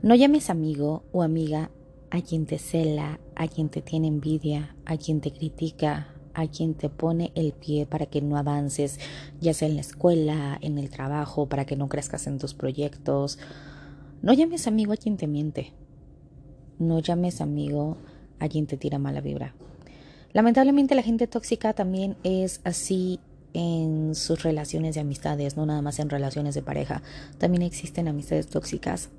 No llames amigo o amiga a quien te cela, a quien te tiene envidia, a quien te critica, a quien te pone el pie para que no avances, ya sea en la escuela, en el trabajo, para que no crezcas en tus proyectos. No llames amigo a quien te miente. No llames amigo a quien te tira mala vibra. Lamentablemente la gente tóxica también es así en sus relaciones de amistades, no nada más en relaciones de pareja. También existen amistades tóxicas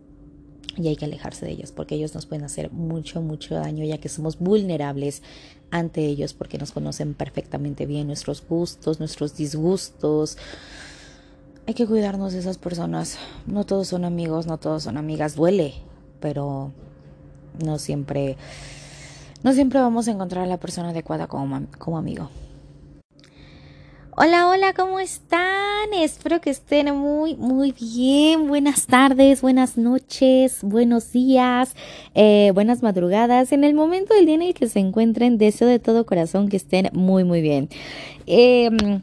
y hay que alejarse de ellas porque ellos nos pueden hacer mucho, mucho daño ya que somos vulnerables ante ellos porque nos conocen perfectamente bien nuestros gustos, nuestros disgustos. Hay que cuidarnos de esas personas. No todos son amigos, no todos son amigas. Duele, pero no siempre, no siempre vamos a encontrar a la persona adecuada como, como amigo. Hola, hola, ¿cómo están? Espero que estén muy, muy bien. Buenas tardes, buenas noches, buenos días, eh, buenas madrugadas. En el momento del día en el que se encuentren, deseo de todo corazón que estén muy, muy bien. Em,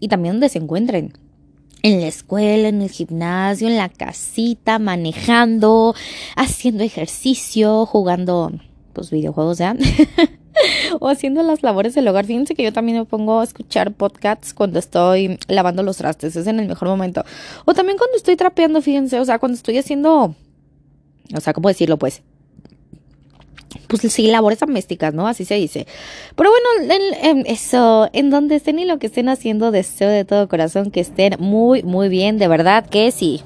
y también donde se encuentren. En la escuela, en el gimnasio, en la casita, manejando, haciendo ejercicio, jugando, pues videojuegos ya. o haciendo las labores del hogar. Fíjense que yo también me pongo a escuchar podcasts cuando estoy lavando los trastes, es en el mejor momento. O también cuando estoy trapeando, fíjense, o sea, cuando estoy haciendo, o sea, ¿cómo decirlo? Pues pues sí, labores domésticas, ¿no? Así se dice. Pero bueno, en, eso, en donde estén y lo que estén haciendo, deseo de todo corazón que estén muy, muy bien, de verdad que sí.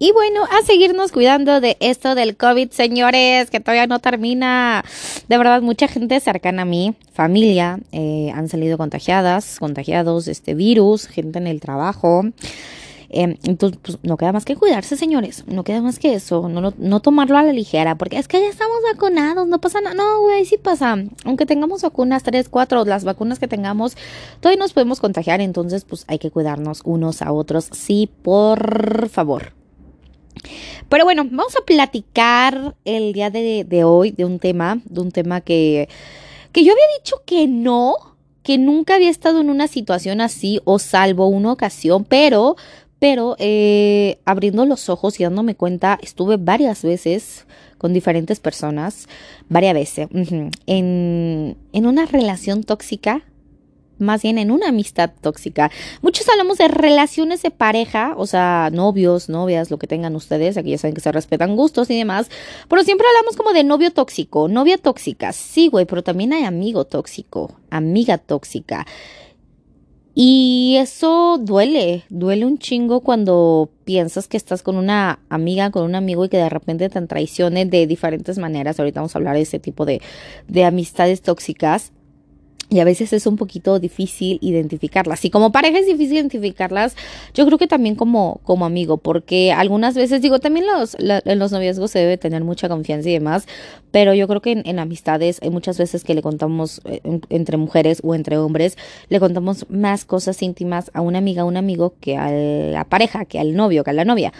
Y bueno, a seguirnos cuidando de esto del COVID, señores, que todavía no termina. De verdad, mucha gente cercana a mí, familia, eh, han salido contagiadas, contagiados de este virus, gente en el trabajo. Em, entonces, pues no queda más que cuidarse, señores. No queda más que eso. No, no, tomarlo a la ligera. Porque es que ya estamos vacunados. No pasa nada. No, güey, sí pasa. Aunque tengamos vacunas, tres, cuatro, las vacunas que tengamos, todavía nos podemos contagiar. Entonces, pues hay que cuidarnos unos a otros. Sí, por favor. Pero bueno, vamos a platicar el día de, hoy de un tema, de un tema que, que yo había dicho que no, que nunca había estado en una situación así, o salvo una ocasión, pero, pero eh, abriendo los ojos y dándome cuenta, estuve varias veces con diferentes personas, varias veces, en, en una relación tóxica más bien en una amistad tóxica. Muchos hablamos de relaciones de pareja, o sea, novios, novias, lo que tengan ustedes, aquí ya saben que se respetan gustos y demás, pero siempre hablamos como de novio tóxico, novia tóxica, sí, güey, pero también hay amigo tóxico, amiga tóxica. Y eso duele, duele un chingo cuando piensas que estás con una amiga, con un amigo y que de repente te traicione de diferentes maneras. Ahorita vamos a hablar de ese tipo de, de amistades tóxicas y a veces es un poquito difícil identificarlas. Y como pareja es difícil identificarlas, yo creo que también como, como amigo, porque algunas veces, digo, también los, en los noviazgos se debe tener mucha confianza y demás, pero yo creo que en, amistades hay muchas veces que le contamos eh, entre mujeres o entre hombres, le contamos más cosas íntimas a una amiga, a un amigo, que a la pareja, que al novio, que a la novia.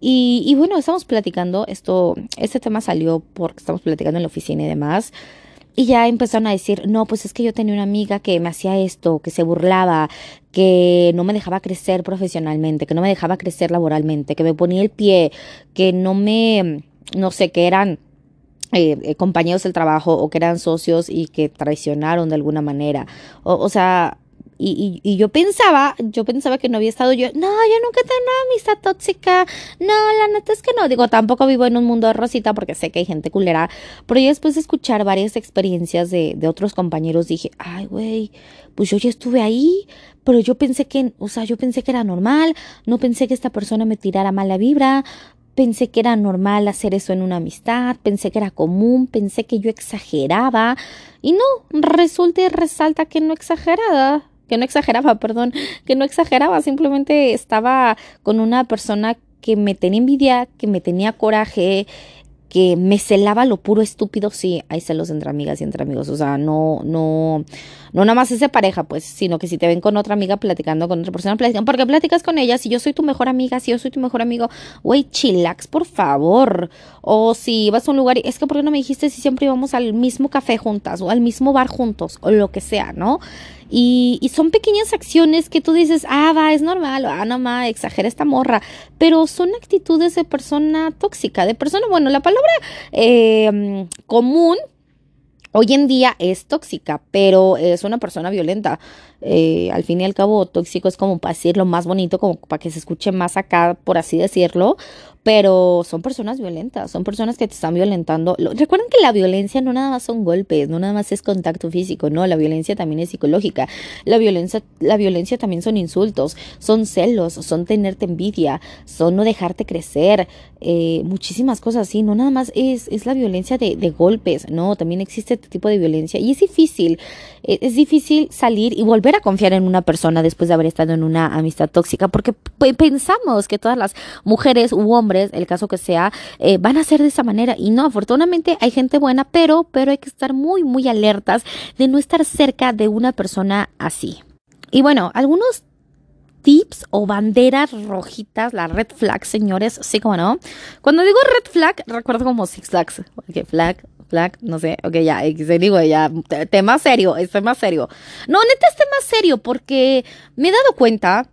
Y, y bueno, estamos platicando, esto, este tema salió porque estamos platicando en la oficina y demás. Y ya empezaron a decir, no, pues es que yo tenía una amiga que me hacía esto, que se burlaba, que no me dejaba crecer profesionalmente, que no me dejaba crecer laboralmente, que me ponía el pie, que no me, no sé, que eran eh, eh, compañeros del trabajo o que eran socios y que traicionaron de alguna manera. O, o sea, y, y, yo pensaba, yo pensaba que no había estado yo, no, yo nunca he tenido una amistad tóxica, no, la neta es que no, digo, tampoco vivo en un mundo de rosita porque sé que hay gente culera, pero yo después de escuchar varias experiencias de, de otros compañeros dije, ay, güey, pues yo ya estuve ahí, pero yo pensé que, o sea, yo pensé que era normal, no pensé que esta persona me tirara mala vibra, pensé que era normal hacer eso en una amistad, pensé que era común, pensé que yo exageraba, y no, resulta y resalta que no exageraba que no exageraba, perdón, que no exageraba, simplemente estaba con una persona que me tenía envidia, que me tenía coraje, que me celaba lo puro estúpido, sí, hay celos entre amigas y entre amigos, o sea, no, no, no nada más ese pareja, pues, sino que si te ven con otra amiga platicando con otra persona, platican, porque platicas con ella, si yo soy tu mejor amiga, si yo soy tu mejor amigo, güey, chillax, por favor, o si vas a un lugar, es que ¿por qué no me dijiste si siempre íbamos al mismo café juntas, o al mismo bar juntos, o lo que sea, ¿no? Y, y, son pequeñas acciones que tú dices, ah, va, es normal, ah, no, ma, exagera esta morra. Pero son actitudes de persona tóxica, de persona, bueno, la palabra eh, común hoy en día es tóxica, pero es una persona violenta. Eh, al fin y al cabo, tóxico es como para decirlo más bonito, como para que se escuche más acá, por así decirlo, pero son personas violentas, son personas que te están violentando. Recuerden que la violencia no nada más son golpes, no nada más es contacto físico, no, la violencia también es psicológica. La violencia, la violencia también son insultos, son celos, son tenerte envidia, son no dejarte crecer, eh, muchísimas cosas así, no nada más es, es la violencia de, golpes, no, también existe este tipo de violencia y es difícil, e, es difícil salir y volver a confiar en una persona después de haber estado en una amistad tóxica porque pensamos que todas las mujeres u hombres el caso que sea, eh, van a ser de esa manera. Y no, afortunadamente hay gente buena, pero, pero hay que estar muy, muy alertas de no estar cerca de una persona así. Y bueno, algunos tips o banderas rojitas, la red flag, señores, sí como no. Cuando digo red flag, recuerdo como Six Flags, okay, flag, no sé, ok, ya, se digo, ya, tema serio, es tema serio. No, neta es tema serio porque me he dado cuenta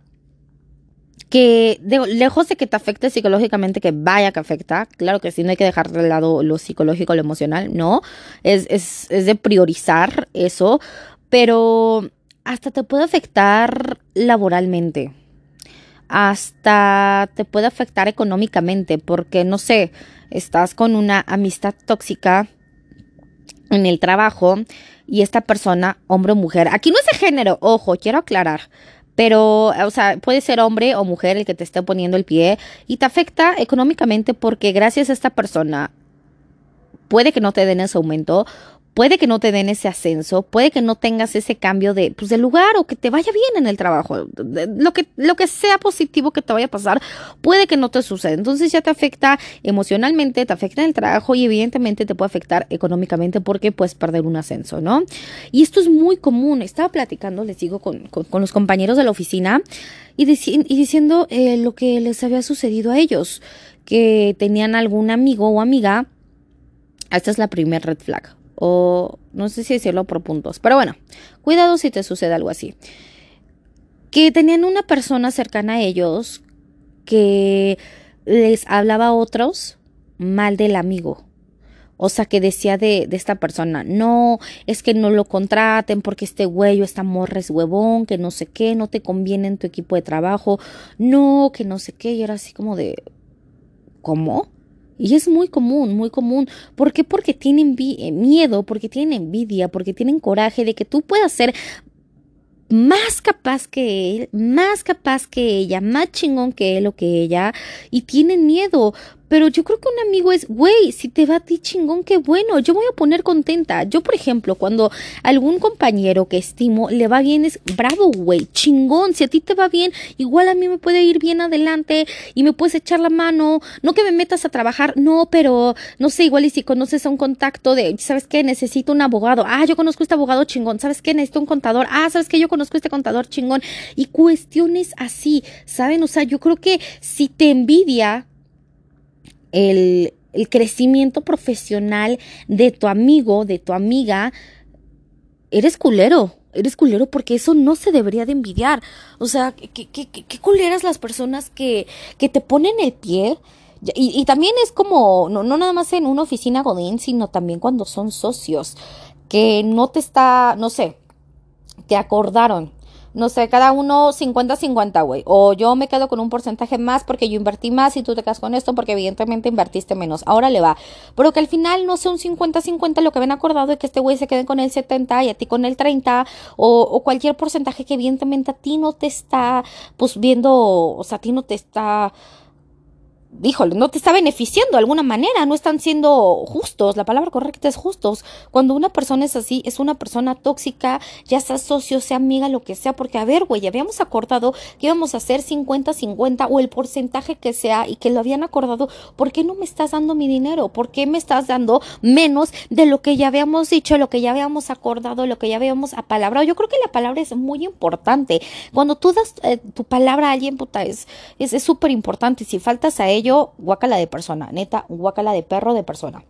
que lejos de que te afecte psicológicamente, que vaya que afecta, claro que sí, no hay que dejar de lado lo psicológico, lo emocional, no, es, es, es de priorizar eso, pero hasta te puede afectar laboralmente, hasta te puede afectar económicamente, porque no sé, estás con una amistad tóxica en el trabajo y esta persona, hombre o mujer, aquí no es de género, ojo, quiero aclarar, pero, o sea, puede ser hombre o mujer el que te esté poniendo el pie y te afecta económicamente porque gracias a esta persona puede que no te den ese aumento puede que no te den ese ascenso, puede que no tengas ese cambio de, pues, lugar o que te vaya bien en el trabajo. Lo que, lo que sea positivo que te vaya a pasar, puede que no te suceda. Entonces ya te afecta emocionalmente, te afecta en el trabajo y evidentemente te puede afectar económicamente porque puedes perder un ascenso, ¿no? Y esto es muy común. Estaba platicando, les digo, con, con, los compañeros de la oficina y, diciendo eh, lo que les había sucedido a ellos, que tenían algún amigo o amiga. Esta es la primer red flag o no sé si decirlo por puntos, pero bueno, cuidado si te sucede algo así. Que tenían una persona cercana a ellos que les hablaba a otros mal del amigo. O sea, que decía de, esta persona, no, es que no lo contraten porque este güey o esta morra es huevón, que no sé qué, no te conviene en tu equipo de trabajo, no, que no sé qué, y era así como de, ¿cómo? Y es muy común, muy común. ¿Por qué? Porque tienen eh, miedo, porque tienen envidia, porque tienen coraje de que tú puedas ser más capaz que él, más capaz que ella, más chingón que él o que ella, y tienen miedo. Pero yo creo que un amigo es, güey, si te va a ti chingón, qué bueno, yo voy a poner contenta. Yo, por ejemplo, cuando algún compañero que estimo le va bien, es bravo, güey, chingón. Si a ti te va bien, igual a mí me puede ir bien adelante y me puedes echar la mano. No que me metas a trabajar, no, pero no sé, igual y si conoces a un contacto de, ¿sabes qué? Necesito un abogado. Ah, yo conozco a este abogado chingón. ¿Sabes qué? Necesito un contador. Ah, ¿sabes qué? Yo conozco a este contador chingón. Y cuestiones así, ¿saben? O sea, yo creo que si te envidia, el, crecimiento profesional de tu amigo, de tu amiga, eres culero. Eres culero porque eso no se debería de envidiar. O sea, qué, qué, qué culeras las personas que, que te ponen el pie. Y, y también es como, no, no nada más en una oficina Godín, sino también cuando son socios. Que no te está, no sé, te acordaron no sé, cada uno 50-50, güey. O yo me quedo con un porcentaje más porque yo invertí más y tú te quedas con esto porque evidentemente invertiste menos. Ahora le va. Pero que al final no sea un 50-50 lo que ven acordado y que este güey se quede con el 70 y a ti con el 30 o, o cualquier porcentaje que evidentemente a ti no te está, pues viendo, o sea, a ti no te está híjole, no te está beneficiando de alguna manera, no están siendo justos, la palabra correcta es justos. Cuando una persona es así, es una persona tóxica, ya sea socio, sea amiga, lo que sea, porque a ver, güey, habíamos acordado que íbamos a hacer 50-50 o el porcentaje que sea y que lo habían acordado, ¿por qué no me estás dando mi dinero? ¿Por qué me estás dando menos de lo que ya habíamos dicho, lo que ya habíamos acordado, lo que ya habíamos apalabrado? Yo creo que la palabra es muy importante. Cuando tú das eh, tu palabra a alguien, puta, es súper es, importante. Si faltas a ello, yo, guacala de persona, neta, guacala de perro de persona.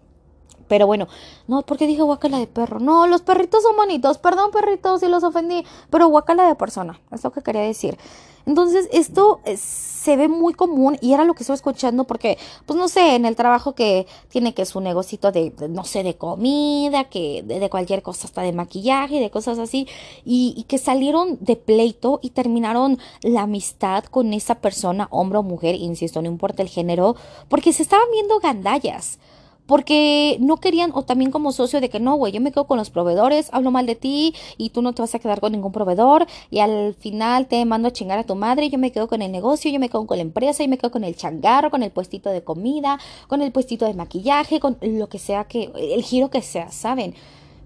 Pero bueno, no, porque dije guacala de perro. No, los perritos son bonitos. Perdón, perritos, si los ofendí. Pero guacala de persona. Es lo que quería decir. Entonces, esto se ve muy común y era lo que estoy escuchando porque, pues no sé, en el trabajo que tiene que su negocito de, no sé, de comida, que de, cualquier cosa, hasta de maquillaje, de cosas así, y, y que salieron de pleito y terminaron la amistad con esa persona, hombre o mujer, insisto, no importa el género, porque se estaban viendo gandallas porque no querían, o también como socio de que no, güey, yo me quedo con los proveedores, hablo mal de ti y tú no te vas a quedar con ningún proveedor y al final te mando a chingar a tu madre, yo me quedo con el negocio, yo me quedo con la empresa, yo me quedo con el changarro, con el puestito de comida, con el puestito de maquillaje, con lo que sea que, el giro que sea, ¿saben?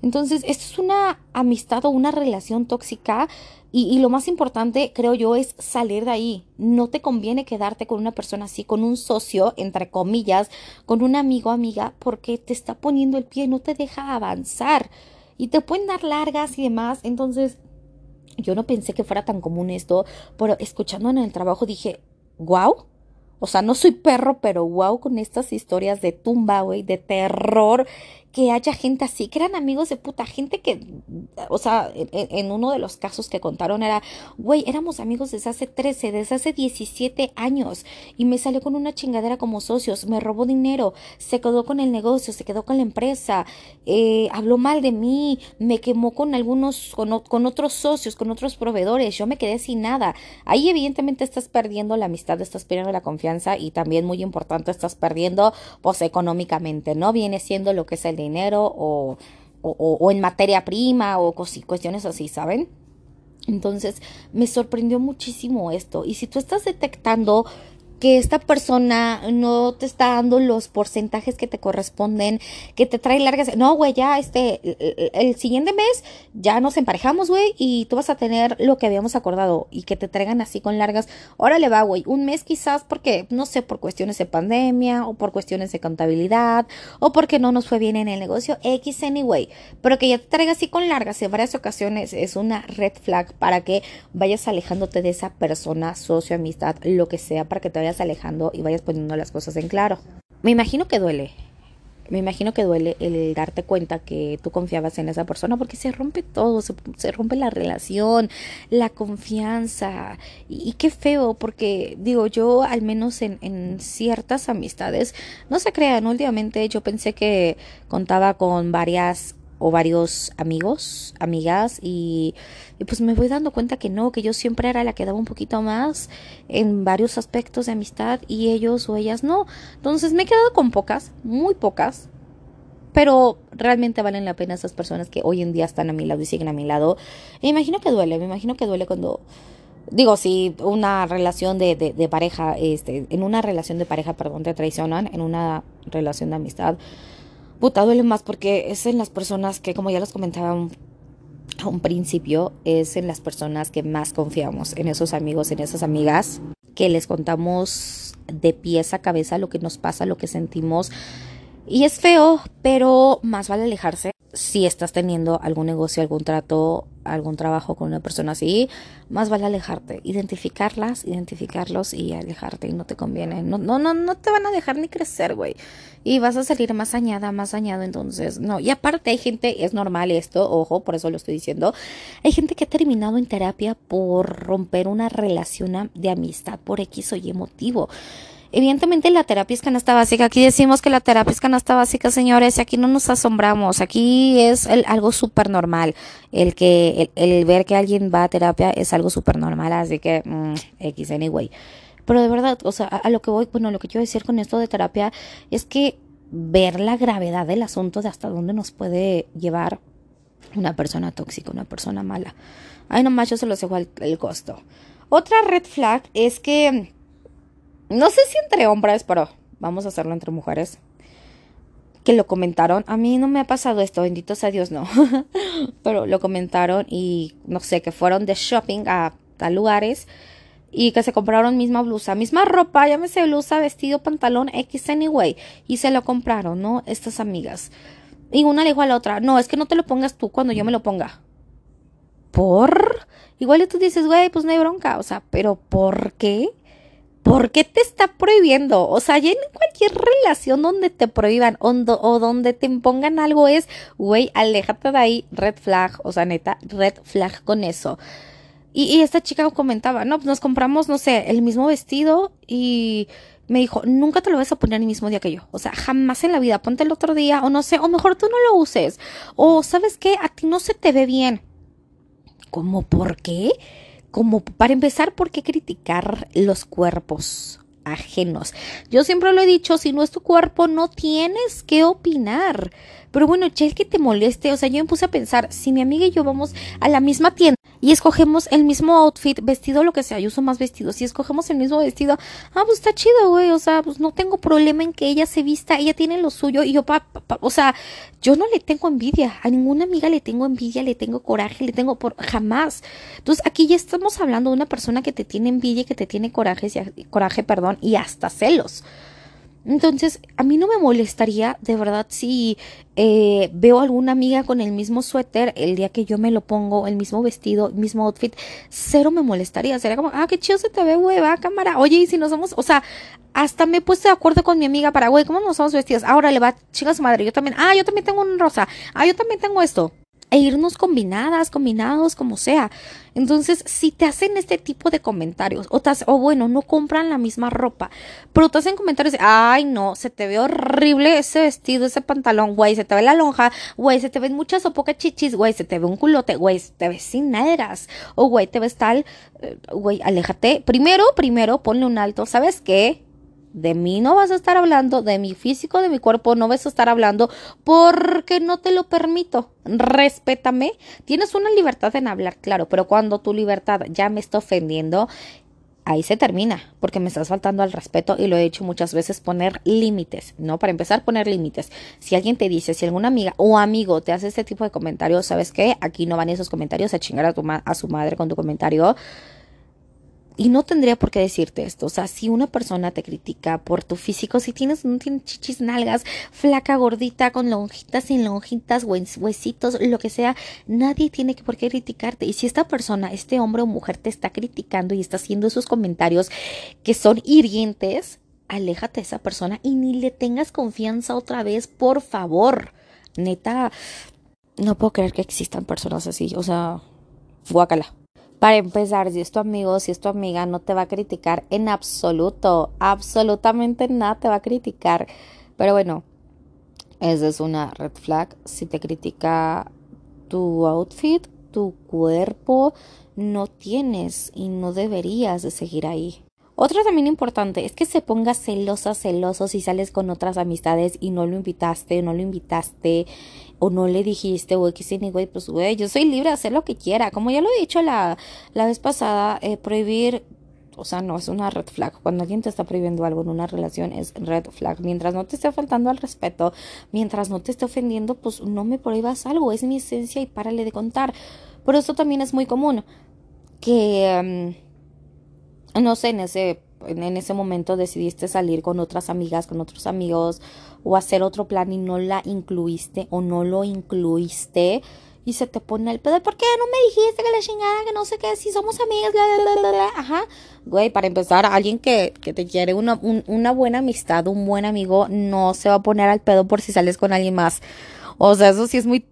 Entonces, esto es una amistad o una relación tóxica y, lo más importante, creo yo, es salir de ahí. No te conviene quedarte con una persona así, con un socio, entre comillas, con un amigo amiga, porque te está poniendo el pie, no te deja avanzar. Y te pueden dar largas y demás. Entonces, yo no pensé que fuera tan común esto, pero escuchando en el trabajo dije, wow. O sea, no soy perro, pero wow con estas historias de tumba, güey, de terror que haya gente así, que eran amigos de puta, gente que, o sea, en, uno de los casos que contaron era, güey, éramos amigos desde hace 13, desde hace 17 años y me salió con una chingadera como socios, me robó dinero, se quedó con el negocio, se quedó con la empresa, eh, habló mal de mí, me quemó con algunos, con, con otros socios, con otros proveedores, yo me quedé sin nada. Ahí evidentemente estás perdiendo la amistad, estás perdiendo la confianza y también muy importante, estás perdiendo, pues económicamente, ¿no? Viene siendo lo que es el dinero o, o, en materia prima o cuestiones así, ¿saben? Entonces me sorprendió muchísimo esto. Y si tú estás detectando que esta persona no te está dando los porcentajes que te corresponden, que te trae largas. No, güey, ya este, el, siguiente mes ya nos emparejamos, güey, y tú vas a tener lo que habíamos acordado y que te traigan así con largas. Órale va, güey, un mes quizás porque, no sé, por cuestiones de pandemia o por cuestiones de contabilidad o porque no nos fue bien en el negocio, X anyway. Pero que ya te traiga así con largas en varias ocasiones es una red flag para que vayas alejándote de esa persona, socio, amistad, lo que sea, para que te vayas alejando y vayas poniendo las cosas en claro. Me imagino que duele. Me imagino que duele el darte cuenta que tú confiabas en esa persona porque se rompe todo, se, rompe la relación, la confianza. Y, qué feo, porque digo, yo al menos en, en ciertas amistades, no se crean, últimamente yo pensé que contaba con varias o varios amigos, amigas y, pues me voy dando cuenta que no, que yo siempre era la que daba un poquito más en varios aspectos de amistad y ellos o ellas no. Entonces me he quedado con pocas, muy pocas, pero realmente valen la pena esas personas que hoy en día están a mi lado y siguen a mi lado. me imagino que duele, me imagino que duele cuando digo, si una relación de, de, de pareja, este, en una relación de pareja, perdón, te traicionan, en una relación de amistad, puta, duele más porque es en las personas que, como ya les comentaba a un principio, es en las personas que más confiamos, en esos amigos, en esas amigas, que les contamos de pies a cabeza lo que nos pasa, lo que sentimos. Y es feo, pero más vale alejarse si estás teniendo algún negocio, algún trato, algún trabajo con una persona así, más vale alejarte, identificarlas, identificarlos y alejarte y no te conviene. No, no, no, no te van a dejar ni crecer, güey. Y vas a salir más añada, más añado, entonces, no. Y aparte hay gente, es normal esto, ojo, por eso lo estoy diciendo, hay gente que ha terminado en terapia por romper una relación de amistad por X o Y motivo. Evidentemente la terapia es canasta básica. Aquí decimos que la terapia es canasta básica, señores, y aquí no nos asombramos. Aquí es algo súper normal. El que, el, ver que alguien va a terapia es algo súper normal, así que, mm, X anyway. Pero de verdad, o sea, a, lo que voy, bueno, lo que quiero decir con esto de terapia es que ver la gravedad del asunto de hasta dónde nos puede llevar una persona tóxica, una persona mala. Ay, nomás yo se los dejo el costo. Otra red flag es que no sé si entre hombres, pero vamos a hacerlo entre mujeres, que lo comentaron. A mí no me ha pasado esto, bendito sea Dios, no. pero lo comentaron y no sé, que fueron de shopping a lugares y que se compraron misma blusa, misma ropa, llámese blusa, vestido, pantalón, X anyway, y se lo compraron, ¿no? Estas amigas. Y una le dijo a la otra, no, es que no te lo pongas tú cuando yo me lo ponga. ¿Por? Igual tú dices, güey, pues no hay bronca, o sea, pero ¿por qué? ¿Por qué te está prohibiendo? O sea, ya en cualquier relación donde te prohíban o, donde te impongan algo es, güey, aléjate de ahí, red flag, o sea, neta, red flag con eso. Y, esta chica comentaba, no, pues nos compramos, no sé, el mismo vestido y me dijo, nunca te lo vas a poner el mismo día que yo. O sea, jamás en la vida, ponte el otro día, o no sé, o mejor tú no lo uses. O sabes qué, a ti no se te ve bien. ¿Cómo por qué? Como para empezar, ¿por qué criticar los cuerpos? ajenos. Yo siempre lo he dicho, si no es tu cuerpo, no tienes que opinar. Pero bueno, che, que te moleste, o sea, yo me puse a pensar, si mi amiga y yo vamos a la misma tienda y escogemos el mismo outfit, vestido, lo que sea, yo uso más vestidos, si escogemos el mismo vestido, ah, pues está chido, güey, o sea, pues no tengo problema en que ella se vista, ella tiene lo suyo y yo, pa, o sea, yo no le tengo envidia, a ninguna amiga le tengo envidia, le tengo coraje, le tengo por jamás. Entonces, aquí ya estamos hablando de una persona que te tiene envidia, que te tiene coraje, coraje, perdón, y hasta celos. Entonces, a mí no me molestaría, de verdad, si eh, veo alguna amiga con el mismo suéter el día que yo me lo pongo, el mismo vestido, mismo outfit, cero me molestaría. Sería como, ah, qué chido se te ve, güey, va, cámara. Oye, y si nos somos, o sea, hasta me puesto de acuerdo con mi amiga para, güey, ¿cómo nos somos vestidos? Ahora le va, chica su madre, yo también, ah, yo también tengo un rosa, ah, yo también tengo esto e irnos combinadas, combinados, como sea. Entonces, si te hacen este tipo de comentarios, o, o bueno, no compran la misma ropa, pero te hacen comentarios ay, no, se te ve horrible ese vestido, ese pantalón, güey, se te ve la lonja, güey, se te ven muchas o pocas chichis, güey, se te ve un culote, güey, te ves sin nalgas, o güey, te ves tal, eh, güey, aléjate. Primero, primero, ponle un alto, ¿sabes qué? De mí no vas a estar hablando, de mi físico, de mi cuerpo no vas a estar hablando porque no te lo permito. Respétame. Tienes una libertad en hablar, claro, pero cuando tu libertad ya me está ofendiendo, ahí se termina, porque me estás faltando al respeto y lo he dicho muchas veces, poner límites, ¿no? Para empezar, poner límites. Si alguien te dice, si alguna amiga o amigo te hace este tipo de comentarios, ¿sabes qué? Aquí no van esos comentarios a chingar a, tu a su madre con tu comentario y no tendría por qué decirte esto. O sea, si una persona te critica por tu físico, si tienes, no tienes chichis nalgas, flaca, gordita, con lonjitas, sin lonjitas, huesitos, lo que sea, nadie tiene que por qué criticarte. Y si esta persona, este hombre o mujer te está criticando y está haciendo esos comentarios que son hirientes, aléjate de esa persona y ni le tengas confianza otra vez, por favor. Neta, no puedo creer que existan personas así. O sea, guácala. Para empezar, si es tu amigo, si es tu amiga, no te va a criticar en absoluto, absolutamente nada te va a criticar. Pero bueno, esa es una red flag. Si te critica tu outfit, tu cuerpo, no tienes y no deberías de seguir ahí. Otra también importante es que se ponga celosa, celoso si sales con otras amistades y no lo invitaste, no lo invitaste, o no le dijiste, o X y güey, pues güey, yo soy libre de hacer lo que quiera. Como ya lo he dicho la, la vez pasada, eh, prohibir, o sea, no es una red flag. Cuando alguien te está prohibiendo algo en una relación es red flag. Mientras no te esté faltando al respeto, mientras no te esté ofendiendo, pues no me prohíbas algo, es mi esencia y párale de contar. Pero esto también es muy común, que... Mm, no sé, en ese, en ese momento decidiste salir con otras amigas, con otros amigos o hacer otro plan y no la incluiste o no lo incluiste y se te pone el pedo, ¿por qué no me dijiste que la chingada, que no sé qué, si somos amigas, ajá, güey, para empezar, alguien que, que te quiere una, una buena amistad, un buen amigo, no se va a poner al pedo por si sales con alguien más, o sea, eso sí es muy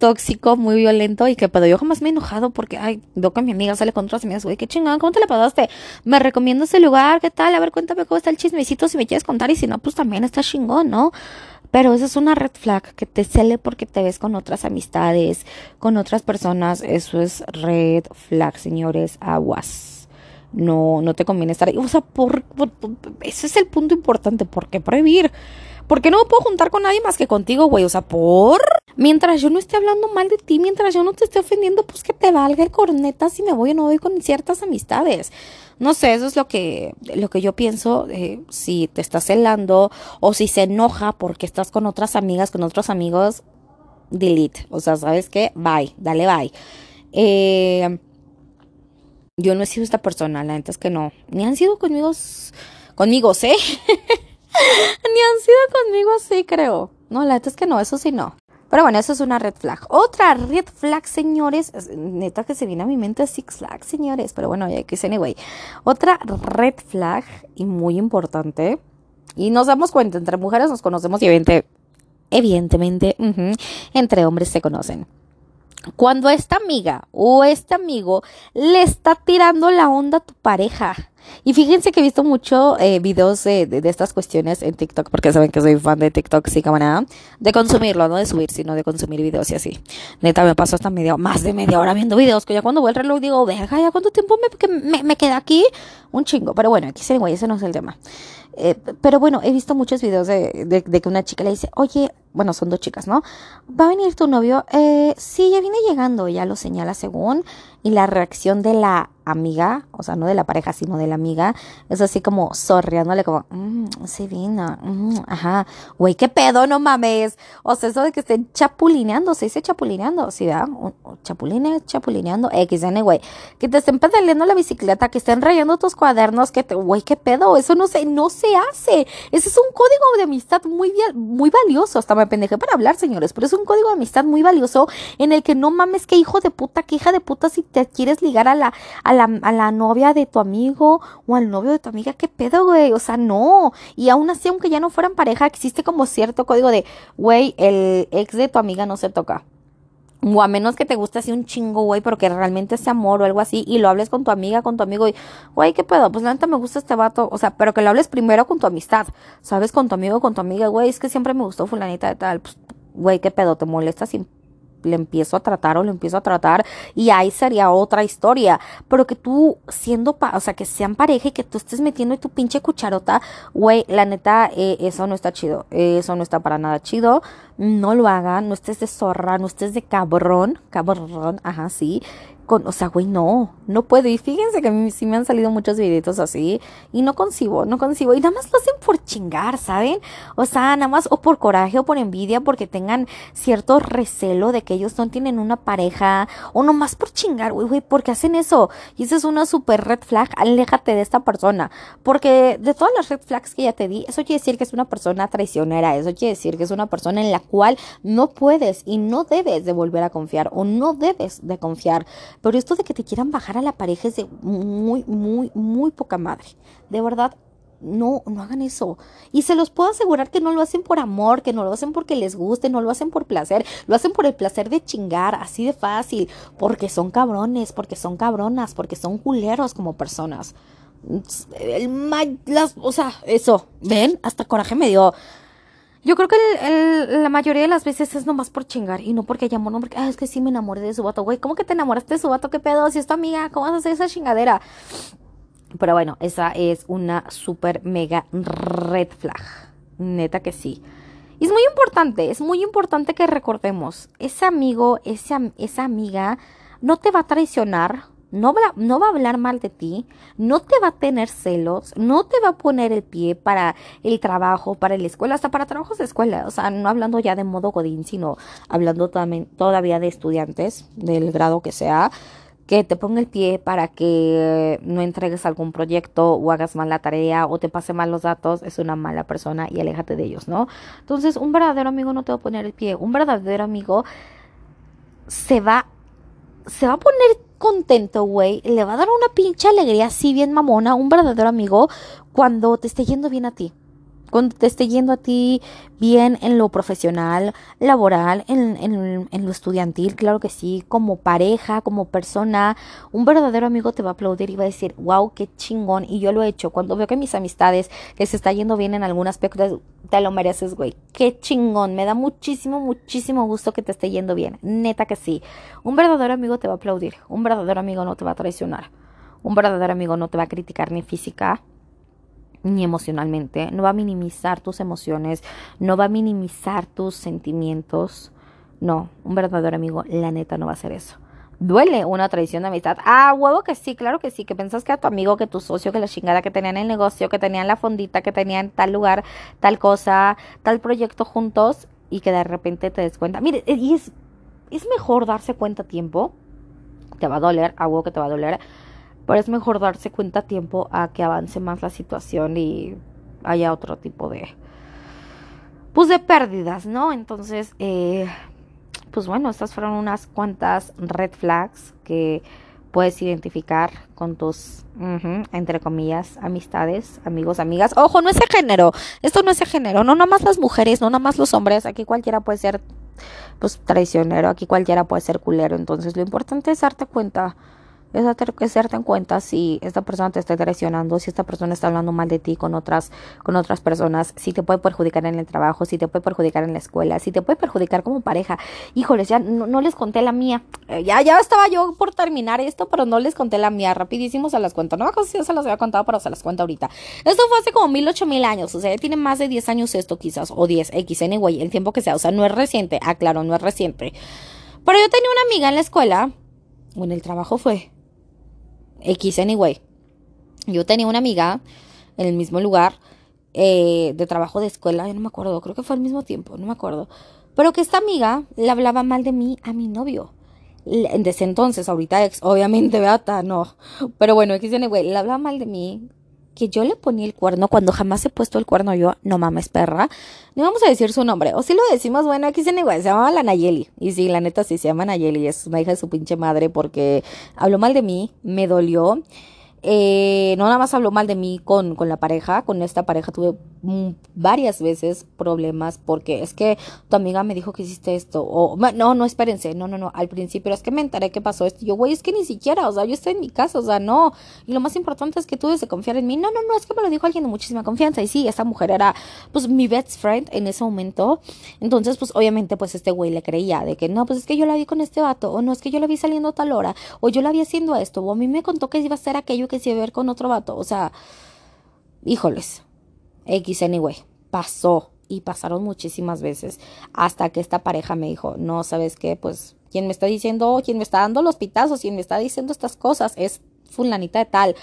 tóxico, muy violento y que pero yo jamás me he enojado porque, ay, veo que mi amiga sale con otras amigas, güey, qué chingada, ¿cómo te la pasaste? Me recomiendo ese lugar, ¿qué tal? A ver, cuéntame cómo está el chismecito si me quieres contar y si no, pues también está chingón, ¿no? Pero esa es una red flag que te cele porque te ves con otras amistades, con otras personas, eso es red flag, señores, aguas. No, no te conviene estar ahí. O sea, por, ese es el punto importante. ¿Por qué prohibir? ¿Por qué no me puedo juntar con nadie más que contigo, güey? O sea, por. Mientras yo no esté hablando mal de ti, mientras yo no te esté ofendiendo, pues que te valga el corneta si me voy o no voy con ciertas amistades. No sé, eso es lo que, lo que yo pienso. Si te estás celando o si se enoja porque estás con otras amigas, con otros amigos, delete. O sea, ¿sabes qué? Bye, dale bye. Eh, yo no he sido esta persona, la neta es que no. Ni han sido conmigo, conmigo, ¿eh? Ni han sido conmigo así, creo. No, la verdad es que no, eso sí no. Pero bueno, eso es una red flag. Otra red flag, señores, neta que se viene a mi mente Six Flags, señores, pero bueno, ya que es anyway. Otra red flag y muy importante, y nos damos cuenta, entre mujeres nos conocemos y evidentemente, entre hombres se conocen cuando esta amiga o este amigo le está tirando la onda a tu pareja. Y fíjense que he visto mucho eh, videos de, de, estas cuestiones en TikTok, porque saben que soy fan de TikTok, sí, camarada, de consumirlo, no de subir, sino de consumir videos y así. Neta, me paso hasta media, más de media hora viendo videos, que ya cuando voy al reloj digo, verga, ¿ya cuánto tiempo me, me, me queda aquí? Un chingo. Pero bueno, aquí güey, ese no es el tema. Eh, pero bueno, he visto muchos videos de, de, de, que una chica le dice, oye, bueno, son dos chicas, ¿no? ¿Va a venir tu novio? Eh, sí, ya viene llegando, ya lo señala según. Y la reacción de la amiga, o sea, no de la pareja, sino de la amiga, es así como sorriándole como, mmm, sí vino, mm, ajá, güey, qué pedo, no mames. O sea, eso de que estén chapulineando, se dice chapulineando, ¿sí, verdad? Chapuline, chapulineando, XN, güey. Que te estén pedaleando la bicicleta, que estén rayando tus cuadernos, que te, güey, qué pedo, eso no se, no se hace. Ese es un código de amistad muy, muy valioso, me pendejé para hablar, señores, pero es un código de amistad muy valioso en el que no mames, qué hijo de puta, qué hija de puta si te quieres ligar a la, a la, a la novia de tu amigo o al novio de tu amiga, qué pedo, güey, o sea, no. Y aún así, aunque ya no fueran pareja, existe como cierto código de, güey, el ex de tu amiga no se toca. O a menos que te guste así un chingo, güey, pero que realmente sea amor o algo así, y lo hables con tu amiga, con tu amigo, y, güey, ¿qué pedo? Pues la neta me gusta este vato, o sea, pero que lo hables primero con tu amistad, ¿sabes? Con tu amigo, con tu amiga, güey, es que siempre me gustó fulanita de tal, pues, güey, ¿qué pedo? ¿Te molesta si le empiezo a tratar o le empiezo a tratar y ahí sería otra historia. Pero que tú siendo, o sea, que sean pareja y que tú estés metiendo tu pinche cucharota, güey, la neta, eh, eso no está chido. eso no está para nada chido. No lo hagan, no estés de zorra, no estés de cabrón, cabrón, ajá, sí o sea, güey, no, no puedo. Y fíjense que a mí sí me han salido muchos videitos así y no concibo, no concibo. Y nada más lo hacen por chingar, ¿saben? O sea, nada más o por coraje o por envidia porque tengan cierto recelo de que ellos no tienen una pareja o nomás por chingar, güey, güey, porque hacen eso. Y esa es una super red flag, aléjate de esta persona. Porque de todas las red flags que ya te di, eso quiere decir que es una persona traicionera, eso quiere decir que es una persona en la cual no puedes y no debes de volver a confiar o no debes de confiar. Pero esto de que te quieran bajar a la pareja es de muy, muy, muy poca madre. De verdad, no, no hagan eso. Y se los puedo asegurar que no lo hacen por amor, que no lo hacen porque les guste, no lo hacen por placer, lo hacen por el placer de chingar, así de fácil, porque son cabrones, porque son cabronas, porque son culeros como personas. El, las, o sea, eso, ven, hasta coraje me dio. Yo creo que la mayoría de las veces es nomás por chingar y no porque amor, no porque, es que sí me enamoré de su vato, güey, ¿cómo que te enamoraste de su vato? ¿Qué pedo? Si es tu amiga, ¿cómo vas a hacer esa chingadera? Pero bueno, esa es una super mega red flag. Neta que sí. Y es muy importante, es muy importante que recordemos, ese amigo, esa, esa amiga no te va a traicionar no va, no va a hablar mal de ti, no te va a tener celos, no te va a poner el pie para el trabajo, para la escuela, hasta para trabajos de escuela, o sea, no hablando ya de modo godín, sino hablando también todavía de estudiantes del grado que sea, que te ponga el pie para que no entregues algún proyecto o hagas mal la tarea o te pase mal los datos, es una mala persona y aléjate de ellos, ¿no? Entonces, un verdadero amigo no te va a poner el pie, un verdadero amigo se va se va a poner contento, güey, le va a dar una pinche alegría así bien mamona, un verdadero amigo, cuando te esté yendo bien a ti cuando te esté yendo a ti bien en lo profesional, laboral, en, en, en, lo estudiantil, claro que sí, como pareja, como persona, un verdadero amigo te va a aplaudir y va a decir, wow, qué chingón, y yo lo he hecho, cuando veo que mis amistades se está yendo bien en algún aspecto, te lo mereces, güey, qué chingón, me da muchísimo, muchísimo gusto que te esté yendo bien, neta que sí, un verdadero amigo te va a aplaudir, un verdadero amigo no te va a traicionar, un verdadero amigo no te va a criticar ni física, ni emocionalmente, no va a minimizar tus emociones, no va a minimizar tus sentimientos. No, un verdadero amigo, la neta, no va a hacer eso. Duele una traición de amistad. Ah, huevo que sí, claro que sí, que pensas que a tu amigo, que tu socio, que la chingada que tenían el negocio, que tenían la fondita, que tenían tal lugar, tal cosa, tal proyecto juntos y que de repente te des cuenta. Mire, y es, es mejor darse cuenta a tiempo. Te va a doler, a huevo que te va a doler pero es mejor darse cuenta a tiempo a que avance más la situación y haya otro tipo de pues de pérdidas, ¿no? Entonces, eh, pues bueno, estas fueron unas cuantas red flags que puedes identificar con tus, entre comillas, amistades, amigos, amigas. Ojo, no es género, esto no es género, no nada más las mujeres, no nada más los hombres, aquí cualquiera puede ser, pues, traicionero, aquí cualquiera puede ser culero, entonces lo importante es darte cuenta es hacerte en cuenta si esta persona te está traicionando, si esta persona está hablando mal de ti con otras, con otras personas, si te puede perjudicar en el trabajo, si te puede perjudicar en la escuela, si te puede perjudicar como pareja. Híjoles, ya no, les conté la mía. Eh, ya, ya estaba yo por terminar esto, pero no les conté la mía. Rapidísimo se las cuento. No me acuerdo si se las había contado, pero se las cuento ahorita. Esto fue hace como mil, ocho mil años. O sea, ya tiene más de diez años esto quizás, o diez, X, anyway, el tiempo que sea. O sea, no es reciente. Aclaro, no es reciente. Pero yo tenía una amiga en la escuela, o en el trabajo fue, X anyway. Yo tenía una amiga en el mismo lugar eh, de trabajo de escuela, yo no me acuerdo, creo que fue al mismo tiempo, no me acuerdo. Pero que esta amiga le hablaba mal de mí a mi novio. Desde entonces, ahorita ex, obviamente, Beata, no. Pero bueno, X anyway, le hablaba mal de mí que yo le ponía el cuerno cuando jamás he puesto el cuerno yo, no mames, perra. No vamos a decir su nombre. O si lo decimos, bueno, aquí se igual, se llama la Nayeli. Y sí, la neta sí se llama Nayeli, es una hija de su pinche madre porque habló mal de mí, me dolió. Eh, no nada más habló mal de mí con, con la pareja, con esta pareja tuve varias veces problemas porque es que tu amiga me dijo que hiciste esto o no, no, espérense, no, no, no, al principio es que me enteré que pasó esto, yo güey, es que ni siquiera, o sea, yo estoy en mi casa, o sea, no, y lo más importante es que tú debes de confiar en mí, no, no, no, es que me lo dijo alguien de muchísima confianza y sí, esa mujer era pues mi best friend en ese momento, entonces pues obviamente pues este güey le creía de que no, pues es que yo la vi con este vato, o no, es que yo la vi saliendo a tal hora, o yo la vi haciendo esto, o a mí me contó que iba a hacer aquello que se iba a ver con otro vato, o sea, híjoles, X anyway, pasó y pasaron muchísimas veces hasta que esta pareja me dijo, no, ¿sabes qué? Pues quien me está diciendo, quien me está dando los pitazos, quien me está diciendo estas cosas es fulanita de tal.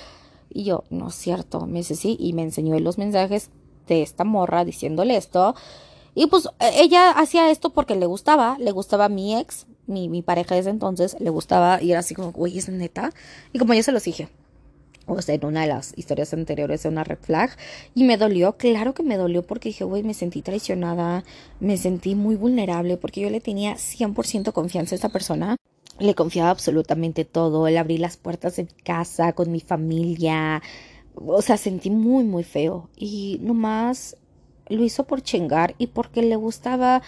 Y yo, no es cierto, me dice sí, y me enseñó los mensajes de esta morra diciéndole esto. Y pues e, ella hacía esto porque le gustaba, le gustaba a mi ex, mi, mi pareja desde entonces, le gustaba y era así como, güey, es neta. Y como yo se los dije, o sea, en una de las historias anteriores de una red flag y me dolió, claro que me dolió porque dije, güey, me sentí traicionada, me sentí muy vulnerable porque yo le tenía 100% confianza a esta persona. Le confiaba absolutamente todo, le abrí las puertas de mi casa con mi familia, o sea, sentí muy, muy feo y nomás lo hizo por chingar y porque le gustaba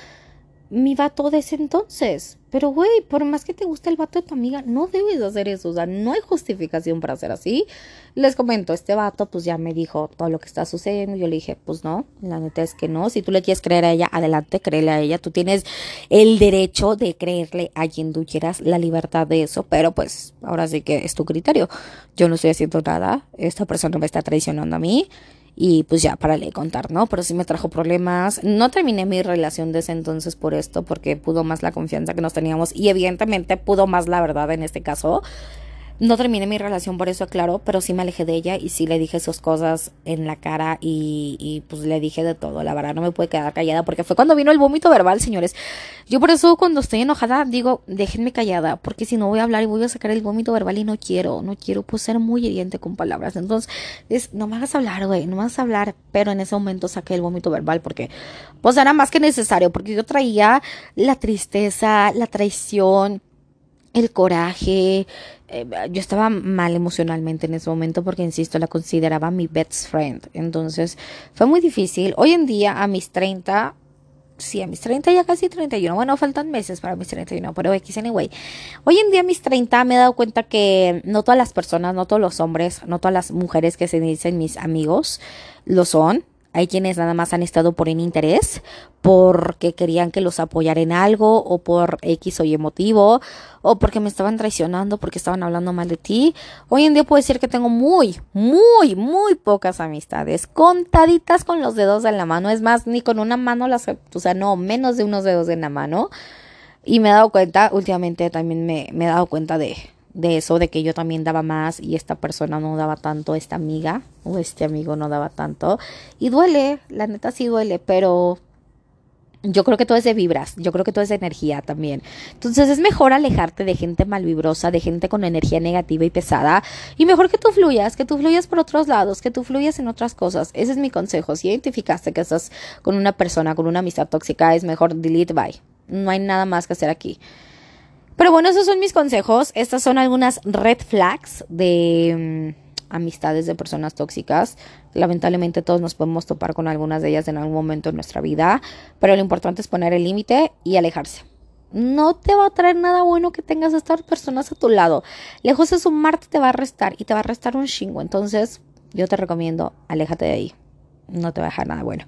mi vato de ese entonces. Pero, güey, por más que te guste el vato de tu amiga, no debes hacer eso. O sea, no hay justificación para hacer así. Les comento, este vato, pues ya me dijo todo lo que está sucediendo. Yo le dije, pues no, la neta es que no. Si tú le quieres creer a ella, adelante, créele a ella. Tú tienes el derecho de creerle a quien tú quieras, la libertad de eso. Pero, pues, ahora sí que es tu criterio. Yo no estoy haciendo nada. Esta persona me está traicionando a mí y pues ya para le contar, ¿no? Pero sí me trajo problemas. No terminé mi relación desde entonces por esto, porque pudo más la confianza que nos teníamos y evidentemente pudo más la verdad en este caso. No terminé mi relación por eso, claro, pero sí me alejé de ella y sí le dije sus cosas en la cara y, y, pues le dije de todo. La verdad no me pude quedar callada porque fue cuando vino el vómito verbal, señores. Yo por eso cuando estoy enojada digo, déjenme callada, porque si no voy a hablar y voy a sacar el vómito verbal y no quiero, no quiero pues ser muy hiriente con palabras. Entonces, es, no me hagas hablar, güey, no me hagas hablar, pero en ese momento saqué el vómito verbal porque pues era más que necesario, porque yo traía la tristeza, la traición, el coraje. Eh, yo estaba mal emocionalmente en ese momento porque, insisto, la consideraba mi best friend. Entonces fue muy difícil. Hoy en día, a mis 30, sí, a mis 30 ya casi 31. Bueno, faltan meses para mis 31, pero X anyway. Hoy en día a mis 30 me he dado cuenta que no todas las personas, no todos los hombres, no todas las mujeres que se dicen mis amigos lo son. Hay quienes nada más han estado por interés, porque querían que los apoyara en algo, o por X o Y motivo, o porque me estaban traicionando, porque estaban hablando mal de ti. Hoy en día puedo decir que tengo muy, muy, muy pocas amistades, contaditas con los dedos en la mano. Es más, ni con una mano las, o sea, no, menos de unos dedos en la mano. Y me he dado cuenta, últimamente también me, me he dado cuenta de, de eso, de que yo también daba más y esta persona no daba tanto, esta amiga o este amigo no daba tanto. Y duele, la neta sí duele, pero yo creo que todo es de vibras, yo creo que todo es de energía también. Entonces es mejor alejarte de gente malvibrosa, de gente con energía negativa y pesada. Y mejor que tú fluyas, que tú fluyas por otros lados, que tú fluyas en otras cosas. Ese es mi consejo. Si identificaste que estás con una persona, con una amistad tóxica, es mejor delete, bye No hay nada más que hacer aquí. Pero bueno, esos son mis consejos. Estas son algunas red flags de mm, amistades de personas tóxicas. Lamentablemente todos nos podemos topar con algunas de ellas en algún momento en nuestra vida, pero lo importante es poner el límite y alejarse. No te va a traer nada bueno que tengas a estas personas a tu lado. Lejos de sumarte te va a restar y te va a restar un chingo. Entonces, yo te recomiendo, aléjate de ahí. No te va a dejar nada bueno.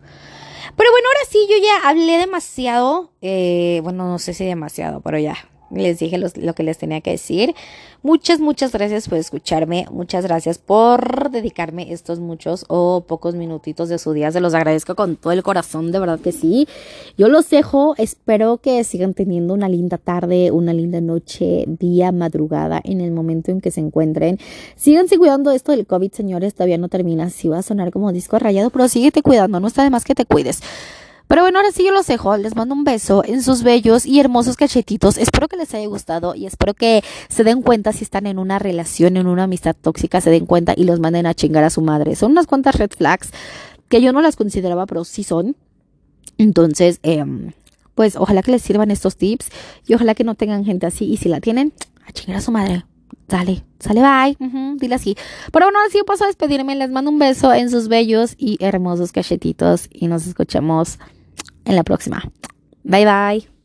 Pero bueno, ahora sí, yo ya hablé demasiado. Eh, bueno, no sé si demasiado, pero ya, les dije lo que les tenía que decir. Muchas, muchas gracias por escucharme. Muchas gracias por dedicarme estos muchos o pocos minutitos de su día. Se los agradezco con todo el corazón, de verdad que sí. Yo los dejo. Espero que sigan teniendo una linda tarde, una linda noche, día, madrugada, en el momento en que se encuentren. Síganse cuidando esto del COVID, señores. Todavía no termina. Si va a sonar como disco rayado, pero síguete cuidando. No está de más que te cuides. Pero bueno, ahora sí yo los dejo. Les mando un beso en sus bellos y hermosos cachetitos. Espero que les haya gustado y espero que se den cuenta si están en una relación, en una amistad tóxica, se den cuenta y los manden a chingar a su madre. Son unas cuantas red flags que yo no las consideraba, pero sí son. Entonces, em, pues ojalá que les sirvan estos tips y ojalá que no tengan gente así. Y si la tienen, a chingar a su madre. Sale, sale, bye. dile así. Pero bueno, así paso a despedirme. Les mando un beso en sus bellos y hermosos cachetitos y nos escuchamos en la próxima. Bye bye.